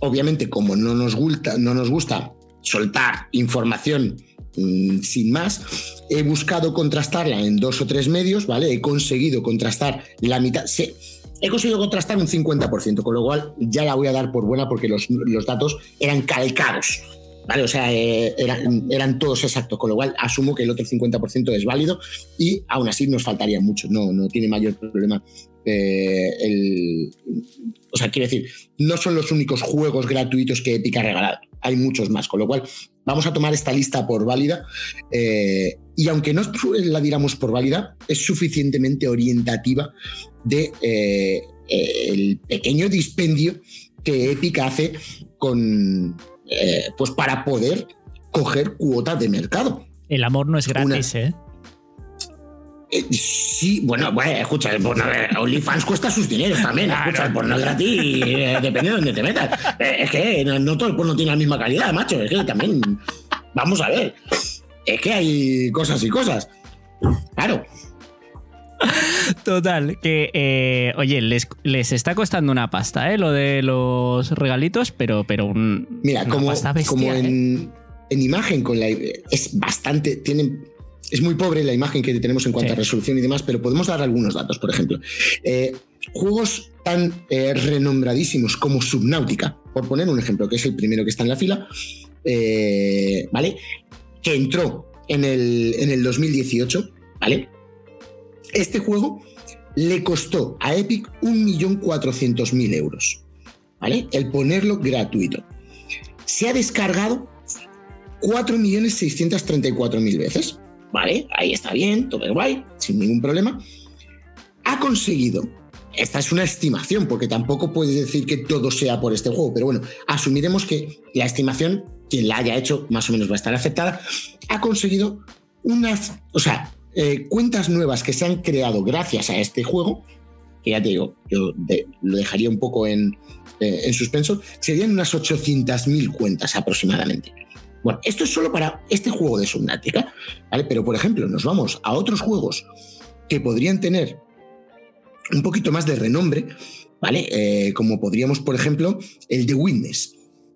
Obviamente, como no nos gusta, no nos gusta soltar información sin más, he buscado contrastarla en dos o tres medios, ¿vale? He conseguido contrastar la mitad. Sí, he conseguido contrastar un 50%, con lo cual ya la voy a dar por buena porque los, los datos eran calcados ¿vale? O sea, eh, eran, todos exactos, con lo cual asumo que el otro 50% es válido y aún así nos faltaría mucho, no, no tiene mayor problema. Eh, el, o sea, quiero decir, no son los únicos juegos gratuitos que Epic ha regalado, hay muchos más, con lo cual vamos a tomar esta lista por válida eh, y aunque no la diéramos por válida, es suficientemente orientativa de el pequeño dispendio que Epic hace con, eh, pues para poder coger cuotas de mercado. El amor no es gratis, ¿eh? ¿Eh? Sí, bueno, bueno, escucha, el porno, OnlyFans cuesta sus dineros también. escucha, el porno es gratis, eh, depende de dónde te metas. es que no, todo el porno tiene la misma calidad, macho. Es que también, vamos a ver, es que hay cosas y cosas. Claro. Total, que eh, oye, les, está costando una pasta, ¿eh? Lo de los regalitos, pero, pero un, Mira, como, como en, imagen, con la, es bastante. Tienen, es muy pobre la imagen que tenemos en cuanto a resolución y demás, pero podemos dar algunos datos, por ejemplo. Eh, juegos tan eh, renombradísimos como Subnautica, por poner un ejemplo, que es el primero que está en la fila, ¿vale? Que entró en el, en el 2018, ¿vale? Este juego le costó a Epic 1.400.000 euros. ¿Vale? El ponerlo gratuito. Se ha descargado 4.634.000 veces. ¿Vale? Ahí está bien, todo es guay, sin ningún problema. Ha conseguido, esta es una estimación, porque tampoco puedes decir que todo sea por este juego, pero bueno, asumiremos que la estimación, quien la haya hecho, más o menos va a estar aceptada, ha conseguido unas, o sea, eh, cuentas nuevas que se han creado gracias a este juego, que ya te digo, yo lo dejaría un poco en, eh, en suspenso, serían unas 800.000 cuentas aproximadamente. Bueno, esto es solo para este juego de Subnautica, ¿vale? Pero, por ejemplo, nos vamos a otros juegos que podrían tener un poquito más de renombre, ¿vale? Eh, como podríamos, por ejemplo, el de Witness,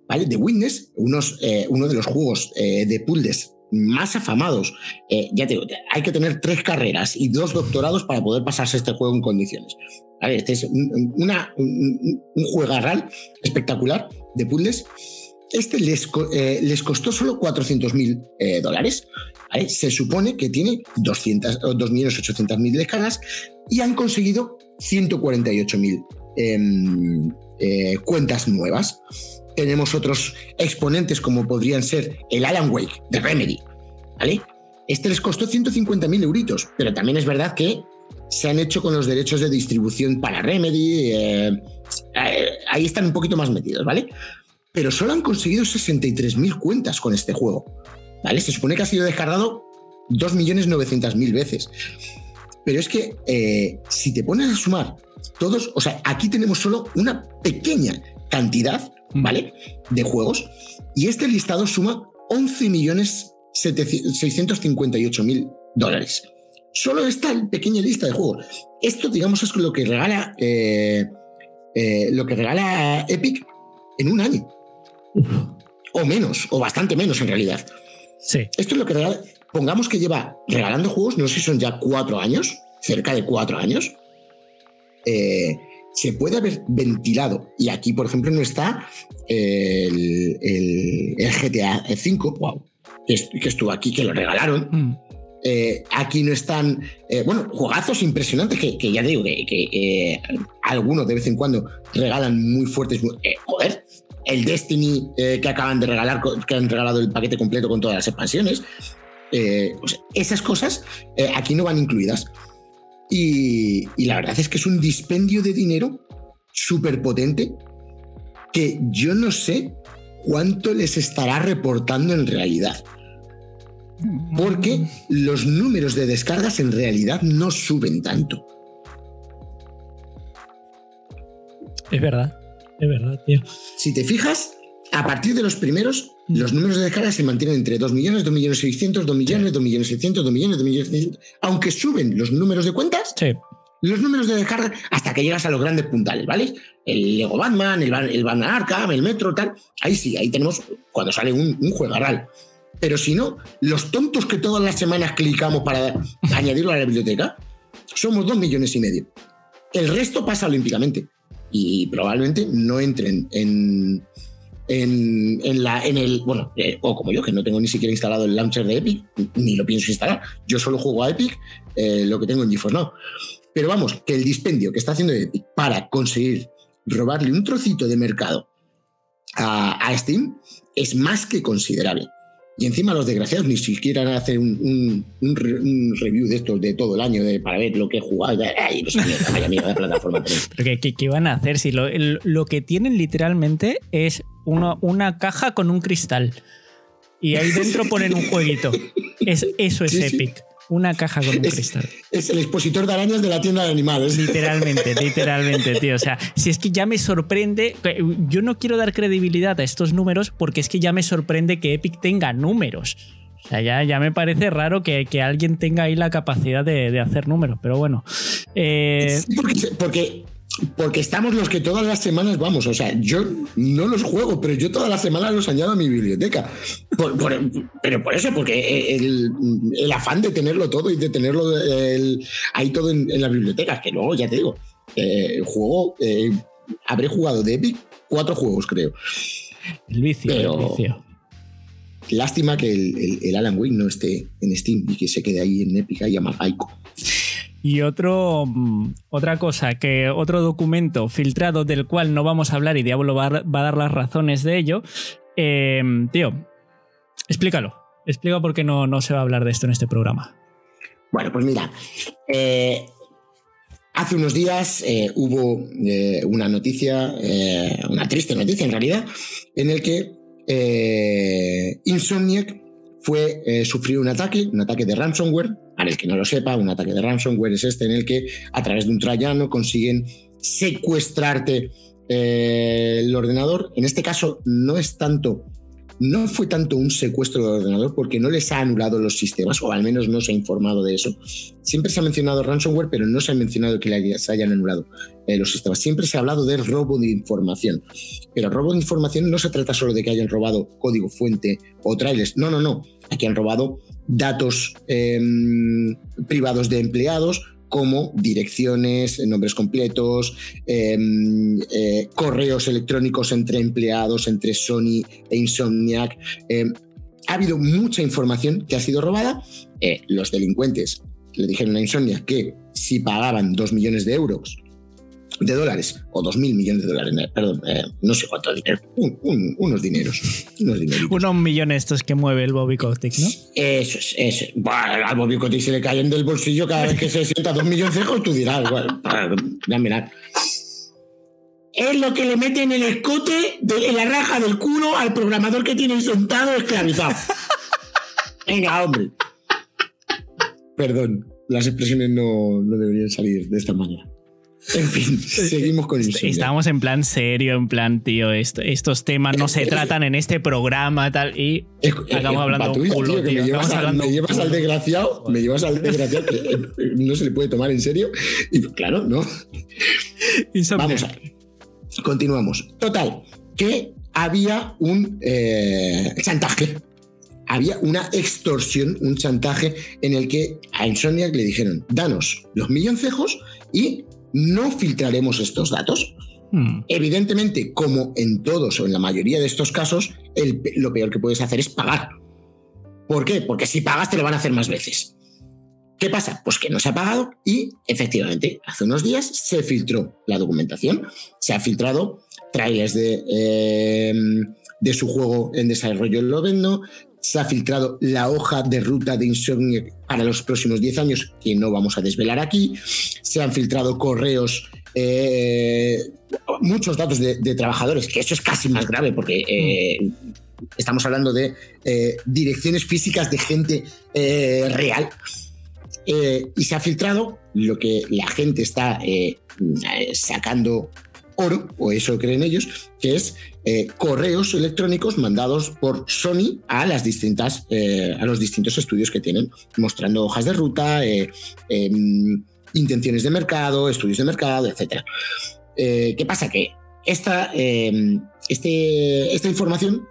¿vale? The Witness, unos, uno de los juegos de puzzles más afamados. Eh, ya te digo, hay que tener tres carreras y dos doctorados para poder pasarse este juego en condiciones. Este es un, una, un, juegarral espectacular de puzzles. Este les, eh, les costó solo 400 mil eh, dólares. Se supone que tiene 2.800.000 descargas y han conseguido 148.000 em, cuentas nuevas tenemos otros exponentes como podrían ser el Alan Wake de Remedy, ¿vale? Este les costó 150.000 euritos, pero también es verdad que se han hecho con los derechos de distribución para Remedy, eh, eh, ahí están un poquito más metidos, ¿vale? Pero solo han conseguido 63.000 cuentas con este juego, ¿vale? Se supone que ha sido descargado 2.900.000 veces. Pero es que eh, si te pones a sumar todos, o sea, aquí tenemos solo una pequeña cantidad ¿vale? De juegos. Y este listado suma 11.658.000 dólares. Solo esta pequeña lista de juegos. Esto, digamos, es lo que regala, eh, eh, lo que regala Epic en un año. O menos, o bastante menos en realidad. Sí. Esto es lo que regala. Pongamos que lleva regalando juegos, no sé si son ya cuatro años, cerca de cuatro años. Eh, se puede haber ventilado. Y aquí, por ejemplo, no está el, GTA V, wow, que, estuvo aquí, que lo regalaron. Mm. Eh, aquí no están, eh, bueno, juegazos impresionantes que, ya digo, que, eh, algunos de vez en cuando regalan muy fuertes. joder, el Destiny que acaban de regalar, que han regalado el paquete completo con todas las expansiones. Pues esas cosas aquí no van incluidas. Y, la verdad es que es un dispendio de dinero súper potente que yo no sé cuánto les estará reportando en realidad. Porque los números de descargas en realidad no suben tanto. Es verdad, es verdad, tío. Si te fijas, a partir de los primeros, mm. los números de descargas se mantienen entre 2 millones, 2 millones 600, 2 millones, 2 millones 600, 2 millones, 2 millones 600. Aunque suben los números de cuentas, los números de descarga hasta que llegas a los grandes puntales, ¿vale? El Lego Batman, el, el Batman Arkham, el Metro, tal. Ahí sí, ahí tenemos cuando sale un, un juegarral. Pero si no, los tontos que todas las semanas clicamos para añadirlo a la biblioteca, somos dos millones y medio. El resto pasa olímpicamente. Y probablemente no entren en, en, la, en el. Bueno, eh, o como yo, que no tengo ni siquiera instalado el launcher de Epic, ni lo pienso instalar. Yo solo juego a Epic, eh, lo que tengo en GeForce Now. Pero vamos, que el dispendio que está haciendo Epic para conseguir robarle un trocito de mercado a, a Steam es más que considerable. Y encima los desgraciados ni siquiera hacen un, un, review de esto de todo el año de, para ver lo que he jugado. Ay, no sé, vaya mierda de plataforma. Pero ¿qué, ¿qué, van a hacer? Si lo, lo que tienen literalmente es una, una, caja con un cristal. Y ahí dentro ponen un jueguito. Es, eso es Epic. Una caja con un cristal. Es el expositor de arañas de la tienda de animales. Literalmente, literalmente, tío. O sea, si es que ya me sorprende. Yo no quiero dar credibilidad a estos números porque es que ya me sorprende que Epic tenga números. O sea, ya, ya me parece raro que, que, alguien tenga ahí la capacidad de, de hacer números, pero bueno. Eh... Porque, porque porque estamos los que todas las semanas vamos. O sea, yo no los juego, pero yo todas las semanas los añado a mi biblioteca. pero por eso, porque el, afán de tenerlo todo y de tenerlo ahí todo en, la biblioteca, que luego ya te digo, eh, juego, eh, habré jugado de Epic cuatro juegos, creo. El vicio, el vicio. Lástima que el, Alan Wake no esté en Steam y que se quede ahí en Epic y Aiko. Y otro, mm, otra cosa, que otro documento filtrado del cual no vamos a hablar y Diablo va a, dar las razones de ello. Em, tío, explícalo. Explica por qué no, no se va a hablar de esto en este programa. Bueno, pues mira, eh, hace unos días eh, hubo eh, una noticia, una triste noticia en realidad, en el que Insomniac fue sufrir un ataque, un ataque de ransomware, para el que no lo sepa, un ataque de ransomware es este en el que a través de un trayano consiguen secuestrarte eh, el ordenador. En este caso no es tanto, no fue tanto un secuestro del ordenador porque no les ha anulado los sistemas, o al menos no se ha informado de eso. Siempre se ha mencionado ransomware, pero no se ha mencionado que les hayan anulado eh, los sistemas. Siempre se ha hablado de robo de información. Pero robo de información no se trata solo de que hayan robado código fuente o trailers. No, no, no. Aquí han robado datos em, privados de empleados como direcciones, nombres completos, em, eh, correos electrónicos entre empleados, entre Sony e Insomniac. Em, ha habido mucha información que ha sido robada. Eh, los delincuentes le dijeron a Insomniac que si pagaban 2 millones de euros de dólares o dos mil millones de dólares, eh, perdón, eh, no sé cuánto dinero, unos dineros. Unos, unos millones estos que mueve el Bobby Kotick, ¿no? Eso es, eso. Bueno, al Bobby Kotick se le caen del bolsillo cada vez que se sienta dos millones de tú dirás, bueno, ya mirar. Es lo que le meten en el escote, de, en la raja del culo al programador que tienen sentado esclavizado. Venga, hombre. Perdón, las expresiones no, no deberían salir de esta manera. En fin, seguimos con eso. Estamos en plan serio, en plan, tío, estos temas no se tratan en este programa tal y acabamos hablando un culo, Me, llevas, al desgraciado, me llevas al desgraciado que eh, no se le puede tomar en serio y claro, no. Vamos a continuamos. Total, que había un eh, chantaje había una extorsión, un chantaje en el que a Insomniac le dijeron, danos los milloncejos y no filtraremos estos datos. Hmm. Evidentemente, como en todos o en la mayoría de estos casos, lo peor que puedes hacer es pagar. ¿Por qué? Porque si pagas te lo van a hacer más veces. ¿Qué pasa? Pues que no se ha pagado y efectivamente hace unos días se filtró la documentación, se ha filtrado trailers de, em, de su juego en desarrollo en Lovendo, se ha filtrado la hoja de ruta de Insomnia para los próximos 10 años, que no vamos a desvelar aquí. Se han filtrado correos, eh, muchos datos de, trabajadores, que eso es casi más grave porque eh, estamos hablando de eh, direcciones físicas de gente real. y se ha filtrado lo que la gente está sacando oro, o eso creen ellos, que es eh, correos electrónicos mandados por Sony a las distintas, eh, a los distintos estudios que tienen, mostrando hojas de ruta, eh, em, intenciones de mercado, estudios de mercado, etc. ¿Qué pasa? Que esta, eh, este, esta información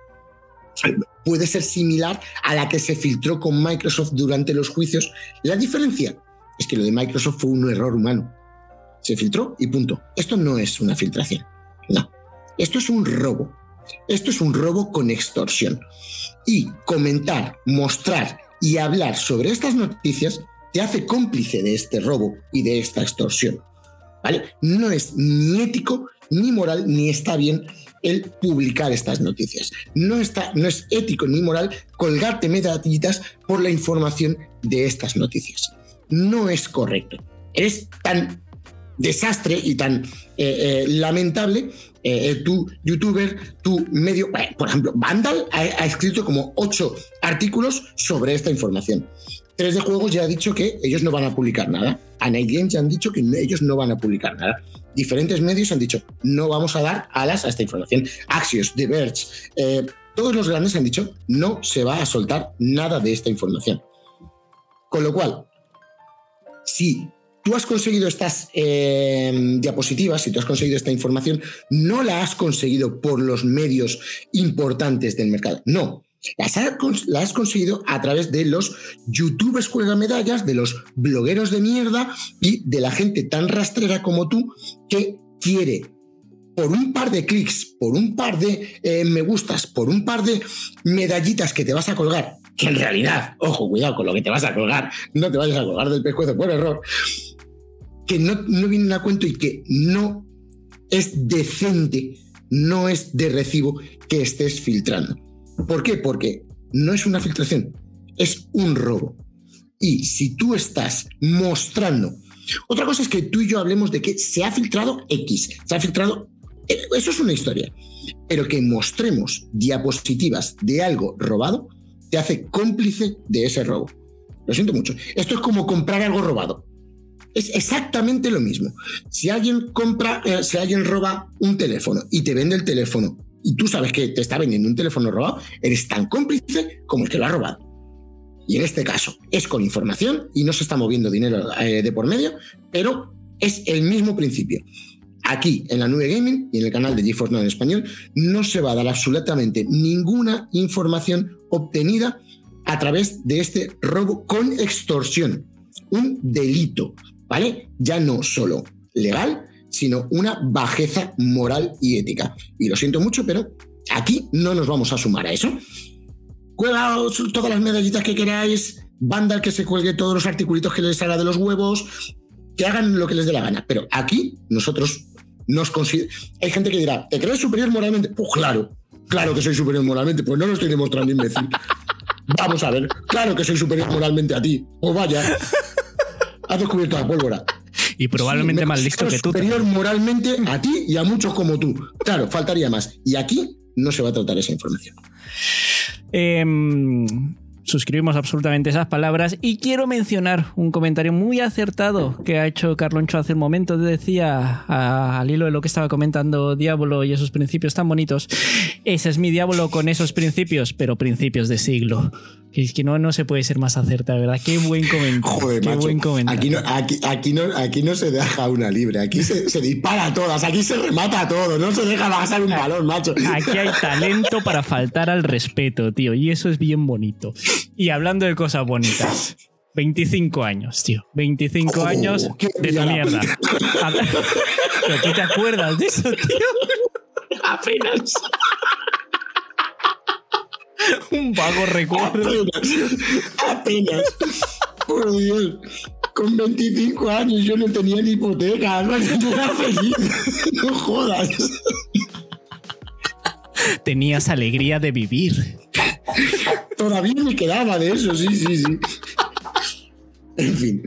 puede ser similar a la que se filtró con Microsoft durante los juicios. La diferencia es que lo de Microsoft fue un error humano. Se filtró y punto. Esto no es una filtración. No. Esto es un robo. Esto es un robo con extorsión. Y comentar, mostrar y hablar sobre estas noticias te hace cómplice de este robo y de esta extorsión. ¿Vale? No es ni ético, ni moral, ni está bien el publicar estas noticias. No, está, no es ético ni moral colgarte medallitas por la información de estas noticias. No es correcto. Eres tan desastre y tan eh, eh, lamentable, eh, tu youtuber, tu medio, por ejemplo, Vandal ha, escrito como ocho artículos sobre esta información. 3D Juegos ya ha dicho que ellos no van a publicar nada. A Games ya han dicho que ellos no van a publicar nada. Diferentes medios han dicho no vamos a dar alas a esta información. Axios, The Verge, eh, todos los grandes han dicho no se va a soltar nada de esta información. Con lo cual, si tú has conseguido estas eh, diapositivas, si tú has conseguido esta información, no la has conseguido por los medios importantes del mercado. No, las, has conseguido a través de los youtubers cuelga medallas, de los blogueros de mierda y de la gente tan rastrera como tú que quiere por un par de clics, por un par de eh, me gustas, por un par de medallitas que te vas a colgar, que en realidad, ojo, cuidado con lo que te vas a colgar, no te vayas a colgar del pescuezo por error, que no, no vienen a cuento y que no es decente, no es de recibo que estés filtrando. ¿Por qué? Porque no es una filtración, es un robo. Y si tú estás mostrando, otra cosa es que tú y yo hablemos de que se ha filtrado X, se ha filtrado, eh, eso es una historia, pero que mostremos diapositivas de algo robado te hace cómplice de ese robo. Lo siento mucho. Esto es como comprar algo robado. Es exactamente lo mismo. Si alguien compra, eh, si alguien roba un teléfono y te vende el teléfono y tú sabes que te está vendiendo un teléfono robado, eres tan cómplice como el que lo ha robado. Y en este caso es con información y no se está moviendo dinero eh, de por medio, pero es el mismo principio. Aquí en la nube gaming y en el canal de GeForce Now en español no se va a dar absolutamente ninguna información obtenida a través de este robo con extorsión. Un delito, ¿vale? Ya no solo legal, sino una bajeza moral y ética. Y lo siento mucho, pero aquí no nos vamos a sumar a eso. Cuelga todas las medallitas que queráis, banda que se cuelgue todos los articulitos que les salga de los huevos, que hagan lo que les dé la gana. Pero aquí nosotros nos consideramos... Hay gente que dirá, ¿te crees superior moralmente? Pues claro, claro que soy superior moralmente, pues no lo estoy demostrando, imbécil. Vamos a ver, claro que soy superior moralmente a ti. O vaya, has descubierto la pólvora y probablemente más listo que tú. Superior moralmente a ti y a muchos como tú. Claro, faltaría más. Y aquí no se va a tratar esa información. Eh, suscribimos absolutamente esas palabras y quiero mencionar un comentario muy acertado que ha hecho Carloncho hace un momento. Decía al hilo de lo que estaba comentando Diablo y esos principios tan bonitos. Ese es mi Diablo con esos principios, pero principios de siglo. Es que no, no se puede ser más acertado, ¿verdad? Qué buen comentario. qué buen comentario. Aquí no, aquí, aquí, no, aquí no se deja una libre, aquí se, se dispara a todas, aquí se remata a todo, no se deja pasar un balón, macho. Aquí hay talento para faltar al respeto, tío, y eso es bien bonito. Y hablando de cosas bonitas. 25 años, tío. 25 años de tu mierda. ¿Pero tú te acuerdas de eso, tío? Apenas. Un vago recuerdo. Apenas. Apenas. Por Dios. Con 25 años yo no tenía ni hipoteca. No era feliz. No jodas. Tenías alegría de vivir. Todavía me quedaba de eso, sí, sí, sí. En fin.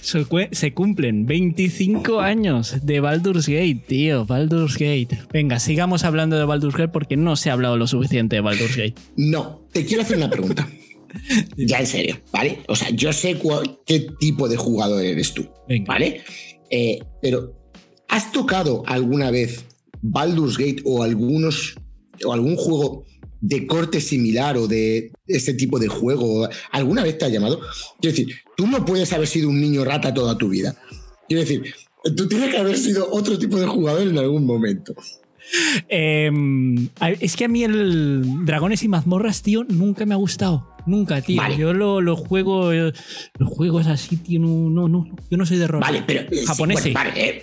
Se cumplen 25 años de Baldur's Gate, tío. Baldur's Gate. Venga, sigamos hablando de Baldur's Gate porque no se ha hablado lo suficiente de Baldur's Gate. No, te quiero hacer una pregunta. ya en serio, ¿vale? O sea, yo sé qué tipo de jugador eres tú, ¿vale? Eh, pero, ¿has tocado alguna vez Baldur's Gate o algunos o algún juego de corte similar o de ese tipo de juego alguna vez te ha llamado? Quiero decir, tú no puedes haber sido un niño rata toda tu vida. Quiero decir, tú tienes que haber sido otro tipo de jugador en algún momento. Em, es que a mí el Dragones y mazmorras, tío, nunca me ha gustado. Nunca, tío. Yo lo, juego. Los juegos así, tío. No, no, Yo no soy de rol. Vale, pero. Eh, vale, eh,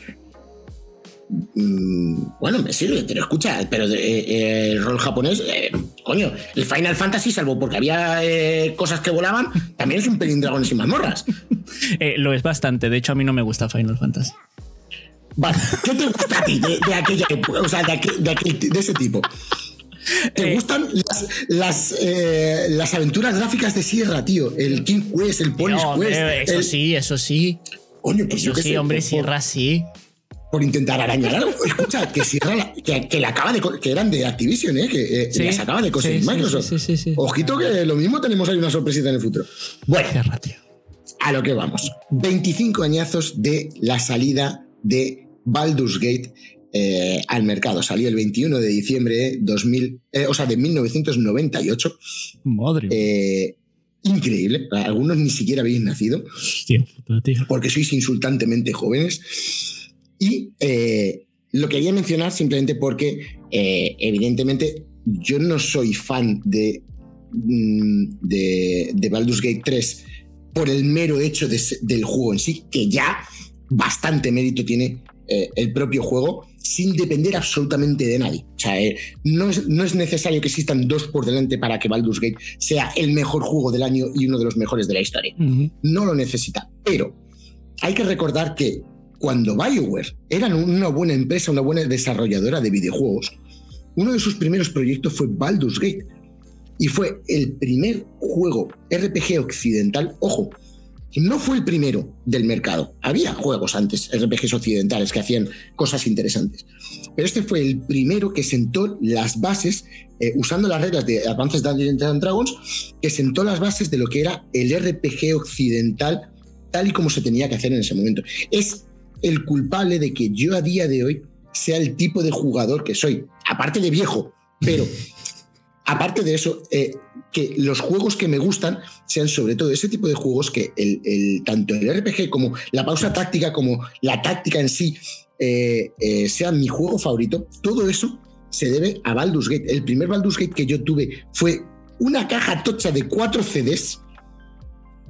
bueno, me sirve, pero escucha, pero eh, el rol japonés, coño, el Final Fantasy, salvo porque había cosas que volaban, también es un pelín dragones y mazmorras. lo es bastante, de hecho a mí no me gusta Final Fantasy. Vale, ¿qué te gusta a ti de, aquella O sea, de, ese tipo. ¿Te eh, gustan las, eh, las, aventuras gráficas de Sierra, tío? El King Quest, el Polish Quest. Eso sí, eso sí. Coño, pues eso sí, hombre, Sierra sí. Por intentar arañar algo. Escucha, que Sierra, que, la acaba de. que eran de Activision, ¿eh? Que eh, las acaba de conseguir Microsoft. Ojito que lo mismo tenemos ahí una sorpresita en el futuro. Bueno, a lo que vamos. 25 añazos de la salida de Baldur's Gate eh, al mercado. Salió el 21 de diciembre de 2000, eh, o sea, de 1998. Madre. Eh, increíble. Algunos ni siquiera habéis nacido. Porque sois insultantemente jóvenes. Y lo quería mencionar simplemente porque, evidentemente, yo no soy fan de, mm, de, de Baldur's Gate 3 por el mero hecho del juego en sí, que ya bastante mérito tiene eh, el propio juego sin depender absolutamente de nadie. O sea, eh, no, es, no, es, necesario que existan dos por delante para que Baldur's Gate sea el mejor juego del año y uno de los mejores de la historia. No lo necesita. Pero hay que recordar que cuando BioWare era una buena empresa, una buena desarrolladora de videojuegos, uno de sus primeros proyectos fue Baldur's Gate. Y fue el primer juego RPG occidental, ojo, no fue el primero del mercado. Había juegos antes, RPGs occidentales, que hacían cosas interesantes. Pero este fue el primero que sentó las bases, eh, usando las reglas de Advanced Dungeons and Dragons, que sentó las bases de lo que era el RPG occidental tal y como se tenía que hacer en ese momento. Es el culpable de que yo a día de hoy sea el tipo de jugador que soy. Aparte de viejo, pero aparte de eso, eh, que los juegos que me gustan sean sobre todo ese tipo de juegos que el, tanto el RPG como la pausa táctica como la táctica en sí eh, eh, sean mi juego favorito, todo eso se debe a Baldur's Gate. El primer Baldur's Gate que yo tuve fue una caja tocha de cuatro CDs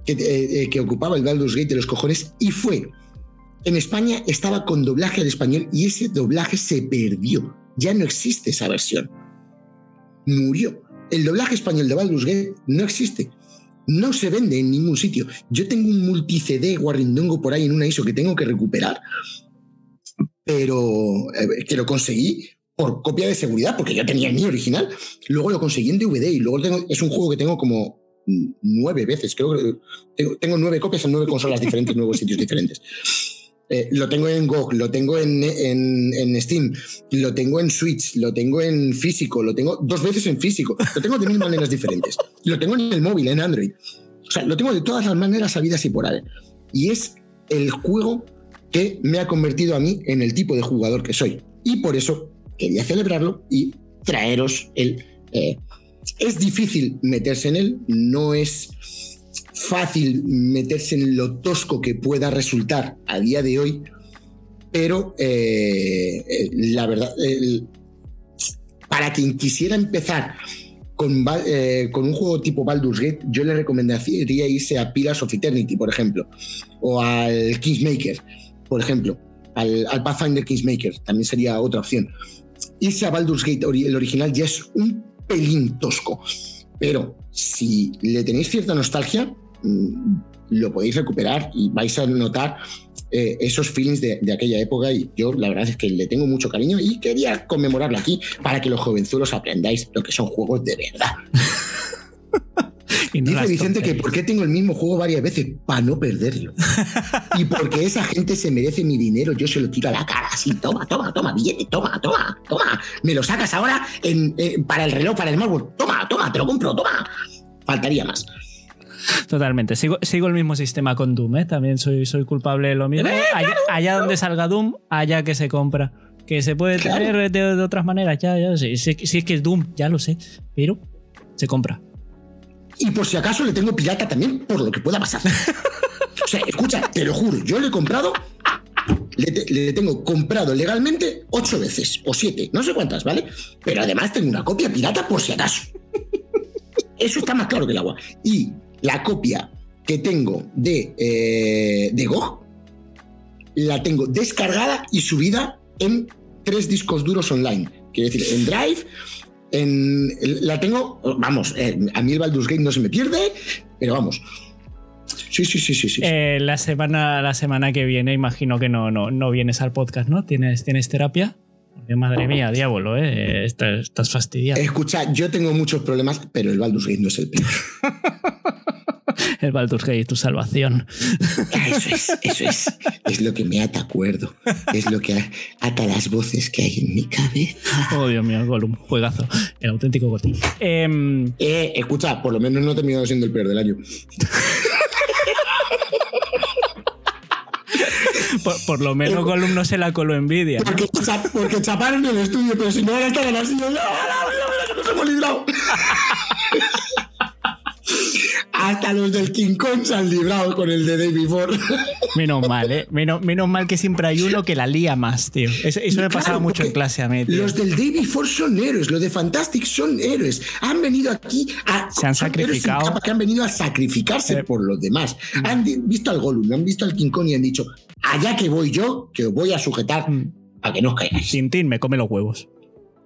que, que ocupaba el Baldur's Gate de los cojones y fue en España estaba con doblaje al español y ese doblaje se perdió. Ya no existe esa versión murió. El doblaje español de Baldur's Gate no existe. No se vende en ningún sitio. Yo tengo un multi-CD guarrindongo por ahí en una ISO que tengo que recuperar, pero eh, que lo conseguí por copia de seguridad, porque yo tenía el mío original. Luego lo conseguí en DVD y luego tengo, es un juego que tengo como nueve veces. Creo que tengo, nueve copias en nueve consolas diferentes, nuevos sitios diferentes. Eh, lo tengo en GOG, lo tengo en, en, Steam, lo tengo en Switch, lo tengo en físico, lo tengo dos veces en físico, lo tengo de mil maneras diferentes. Lo tengo en el móvil, en Android. O sea, lo tengo de todas las maneras sabidas y por ahí. Y es el juego que me ha convertido a mí en el tipo de jugador que soy. Y por eso quería celebrarlo y traeros el... Eh, es difícil meterse en él, no es fácil meterse en lo tosco que pueda resultar a día de hoy, pero eh, eh, la verdad, para quien quisiera empezar con, eh, con, un juego tipo Baldur's Gate, yo le recomendaría irse a Pillars of Eternity, por ejemplo, o al Kingsmaker, por ejemplo, al, al Pathfinder Kingsmaker, también sería otra opción. Irse a Baldur's Gate, el original, ya es un pelín tosco, pero si le tenéis cierta nostalgia, lo podéis recuperar y vais a notar eh, esos feelings de, aquella época y yo la verdad es que le tengo mucho cariño y quería conmemorarlo aquí para que los jovenzuelos aprendáis lo que son juegos de verdad. Dice Vicente que por qué tengo el mismo juego varias veces para no perderlo. y porque esa gente se merece mi dinero, yo se lo tiro a la cara así, toma, toma, toma, billete, toma, toma, toma. Me lo sacas ahora eh, para el reloj, para el smartphone, toma, toma, te lo compro, toma. Faltaría más. Totalmente. Sigo, sigo el mismo sistema con Doom, ¿eh? También soy, soy culpable de lo mismo. allá, donde salga Doom, allá que se compra. Que se puede tener de, otras maneras, ya, ya sé. Si, es que es Doom, ya lo sé. Pero se compra. Y por si acaso le tengo pirata también, por lo que pueda pasar. o sea, escucha, te lo juro, yo le he comprado le, tengo comprado legalmente ocho veces o siete, no sé cuántas, ¿vale? Pero además tengo una copia pirata por si acaso. Eso está más claro que el agua. Y la copia que tengo de, eh, de GOG la tengo descargada y subida en tres discos duros online. Quiero decir, en Drive, en, la tengo, vamos, eh, a mí el Baldur's Gate no se me pierde, pero vamos, Sí, sí, sí, sí. sí. Eh, la, semana, la semana que viene imagino que no, no, no vienes al podcast, ¿no? ¿Tienes, ¿tienes terapia? Madre mía, diablo, ¿eh? Estás, estás fastidiado. Escucha, yo tengo muchos problemas, pero el Baldur's Gate no es el peor. el Baldur's Gate, tu salvación. Eso es, eso es. Es lo que me ata acuerdo. Es lo que ata las voces que hay en mi cabeza. Oh, Dios mío, Gollum, juegazo. El auténtico Goti. Em, eh, escucha, por lo menos no terminado siendo el peor del año. Por, lo menos Gollum no se la coló envidia. Porque, porque chaparon en el estudio, pero si no ahora estaban así. ¡Mira, mira, que nos hemos librado! Hasta los del King Kong se han librado con el de Day Before. Menos mal, ¿eh? Menos, menos mal que siempre hay uno que la lía más, tío. Eso, me pasaba mucho en clase a mí. Los del Day Before son héroes, los de Fantastic son héroes. Han venido aquí a. Se han sacrificado. Que han venido a sacrificarse eh. por los demás. Han visto al Gollum, han visto al King Kong y han dicho: allá que voy yo, que os voy a sujetar mm. a que no os caigáis. Tintín me come los huevos.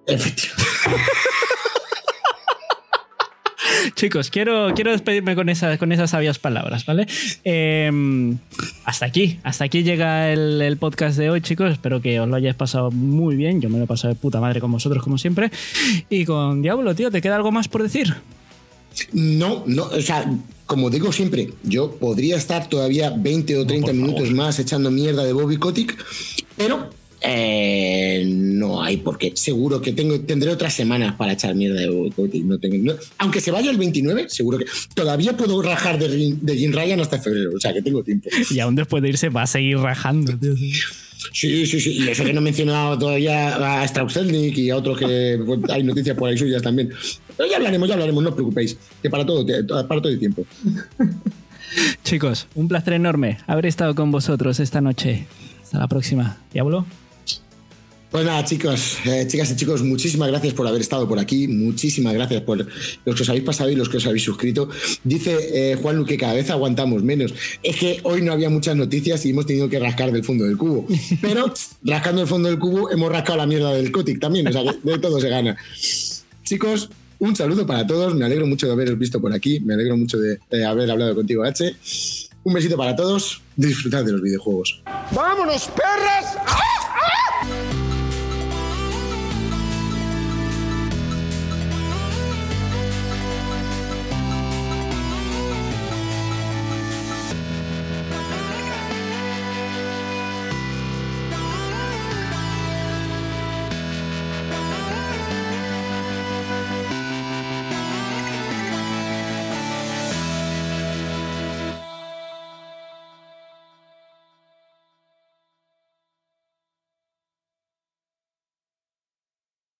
Efectivamente. Chicos, quiero, quiero despedirme con, con esas sabias palabras, ¿vale? Em, hasta aquí, hasta aquí llega el, podcast de hoy, chicos. Espero que os lo hayáis pasado muy bien. Yo me lo he pasado de puta madre con vosotros, como siempre. Y con Diablo, tío, ¿te queda algo más por decir? No, no, o sea, como digo siempre, yo podría estar todavía 20 o 30 minutos más echando mierda de Bobby Kotick, pero eh, no hay porque seguro que tengo, tendré otras semanas para echar mierda de no tengo, Aunque se vaya el 29, seguro que todavía puedo rajar de, de Jim Ryan hasta febrero, o sea que tengo tiempo. Y aún después de irse va a seguir rajando. Sí, sí, sí. Y eso que no he mencionado todavía a Strauss-Zelnick y a otros que hay noticias por ahí suyas también. Pero ya hablaremos, ya hablaremos, no os preocupéis. Que para todo, para todo el tiempo. Chicos, un placer enorme haber estado con vosotros esta noche. Hasta la próxima. Diablo. Pues nada, chicos, eh, chicas y chicos, muchísimas gracias por haber estado por aquí, muchísimas gracias por los que os habéis pasado y los que os habéis suscrito. Dice eh, Juan Luque, cada vez aguantamos menos. Es que hoy no había muchas noticias y hemos tenido que rascar del fondo del cubo. Pero rascando el fondo del cubo hemos rascado la mierda del Cotic también, o sea que de todo se gana. Chicos, un saludo para todos, me alegro mucho de haberos visto por aquí, me alegro mucho de, de haber hablado contigo, H. Un besito para todos, disfrutad de los videojuegos. ¡Vámonos, perras!